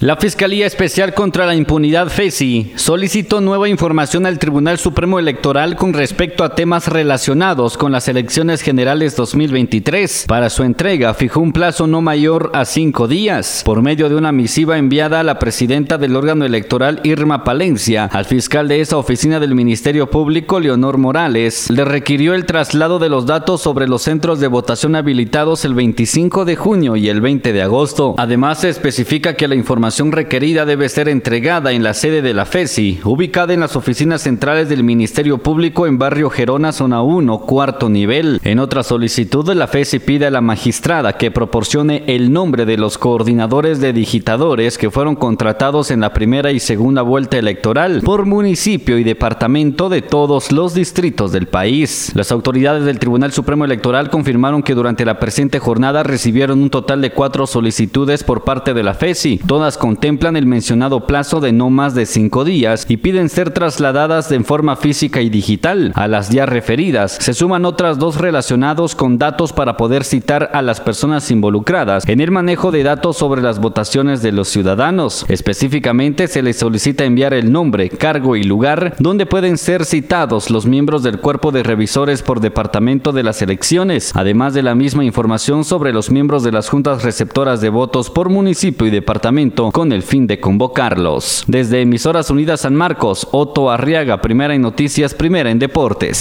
La Fiscalía Especial contra la Impunidad FESI solicitó nueva información al Tribunal Supremo Electoral con respecto a temas relacionados con las elecciones generales 2023. Para su entrega fijó un plazo no mayor a cinco días. Por medio de una misiva enviada a la presidenta del órgano electoral Irma Palencia, al fiscal de esa oficina del Ministerio Público Leonor Morales, le requirió el traslado de los datos sobre los centros de votación habilitados el 25 de junio y el 20 de agosto. Además se especifica que la información información requerida debe ser entregada en la sede de la FESI, ubicada en las oficinas centrales del Ministerio Público en Barrio Gerona, zona 1, cuarto nivel. En otra solicitud, la FESI pide a la magistrada que proporcione el nombre de los coordinadores de digitadores que fueron contratados en la primera y segunda vuelta electoral por municipio y departamento de todos los distritos del país. Las autoridades del Tribunal Supremo Electoral confirmaron que durante la presente jornada recibieron un total de cuatro solicitudes por parte de la FESI, todas contemplan el mencionado plazo de no más de cinco días y piden ser trasladadas en forma física y digital. A las ya referidas se suman otras dos relacionados con datos para poder citar a las personas involucradas en el manejo de datos sobre las votaciones de los ciudadanos. Específicamente se les solicita enviar el nombre, cargo y lugar donde pueden ser citados los miembros del cuerpo de revisores por departamento de las elecciones, además de la misma información sobre los miembros de las juntas receptoras de votos por municipio y departamento con el fin de convocarlos. Desde Emisoras Unidas San Marcos, Otto Arriaga, primera en noticias, primera en deportes.